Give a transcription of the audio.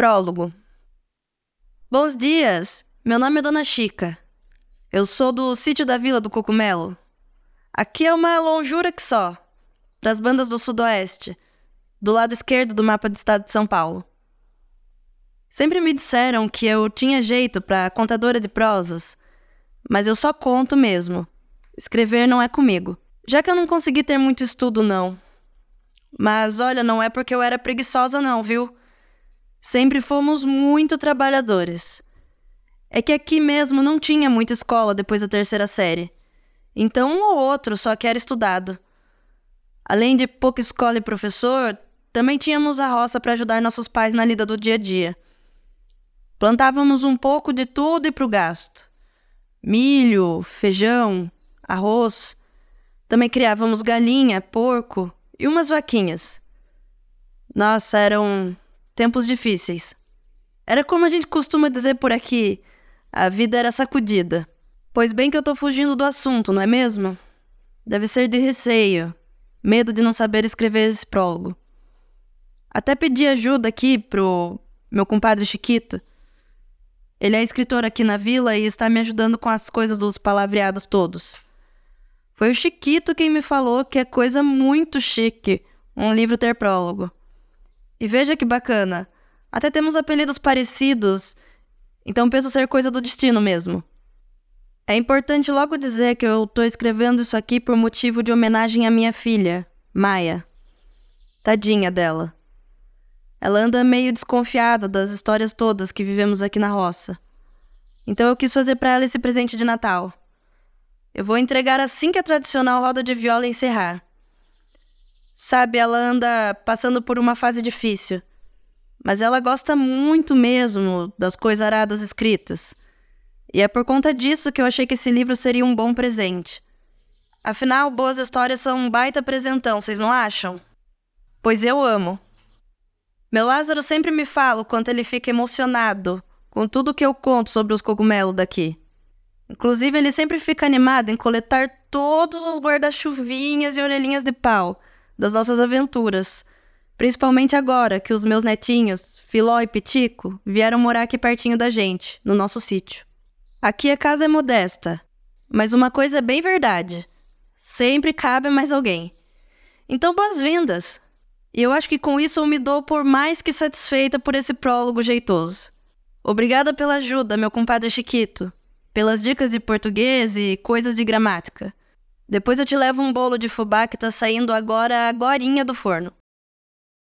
Prólogo. Bons dias! Meu nome é Dona Chica. Eu sou do sítio da Vila do Cocumelo. Aqui é uma longura que só, para as bandas do Sudoeste, do lado esquerdo do mapa do estado de São Paulo. Sempre me disseram que eu tinha jeito para contadora de prosas, mas eu só conto mesmo. Escrever não é comigo. Já que eu não consegui ter muito estudo, não. Mas olha, não é porque eu era preguiçosa, não, viu? Sempre fomos muito trabalhadores. É que aqui mesmo não tinha muita escola depois da terceira série. Então um ou outro só que era estudado. Além de pouca escola e professor, também tínhamos a roça para ajudar nossos pais na lida do dia a dia. Plantávamos um pouco de tudo e para o gasto: milho, feijão, arroz. Também criávamos galinha, porco e umas vaquinhas. Nossa, eram tempos difíceis. Era como a gente costuma dizer por aqui: a vida era sacudida. Pois bem que eu tô fugindo do assunto, não é mesmo? Deve ser de receio, medo de não saber escrever esse prólogo. Até pedi ajuda aqui pro meu compadre Chiquito. Ele é escritor aqui na vila e está me ajudando com as coisas dos palavreados todos. Foi o Chiquito quem me falou que é coisa muito chique um livro ter prólogo. E veja que bacana. Até temos apelidos parecidos, então penso ser coisa do destino mesmo. É importante logo dizer que eu estou escrevendo isso aqui por motivo de homenagem à minha filha, Maia. Tadinha dela. Ela anda meio desconfiada das histórias todas que vivemos aqui na roça. Então eu quis fazer para ela esse presente de Natal. Eu vou entregar assim que a tradicional roda de viola encerrar. Sabe, ela anda passando por uma fase difícil. Mas ela gosta muito mesmo das coisas aradas escritas. E é por conta disso que eu achei que esse livro seria um bom presente. Afinal, boas histórias são um baita presentão, vocês não acham? Pois eu amo. Meu Lázaro sempre me fala o quanto ele fica emocionado com tudo que eu conto sobre os cogumelos daqui. Inclusive, ele sempre fica animado em coletar todos os guarda-chuvinhas e orelhinhas de pau das nossas aventuras. Principalmente agora que os meus netinhos, Filó e Pitico, vieram morar aqui pertinho da gente, no nosso sítio. Aqui a casa é modesta, mas uma coisa é bem verdade: sempre cabe mais alguém. Então, boas-vindas! E eu acho que com isso eu me dou por mais que satisfeita por esse prólogo jeitoso. Obrigada pela ajuda, meu compadre Chiquito, pelas dicas de português e coisas de gramática. Depois eu te levo um bolo de fubá que tá saindo agora agorinha do forno.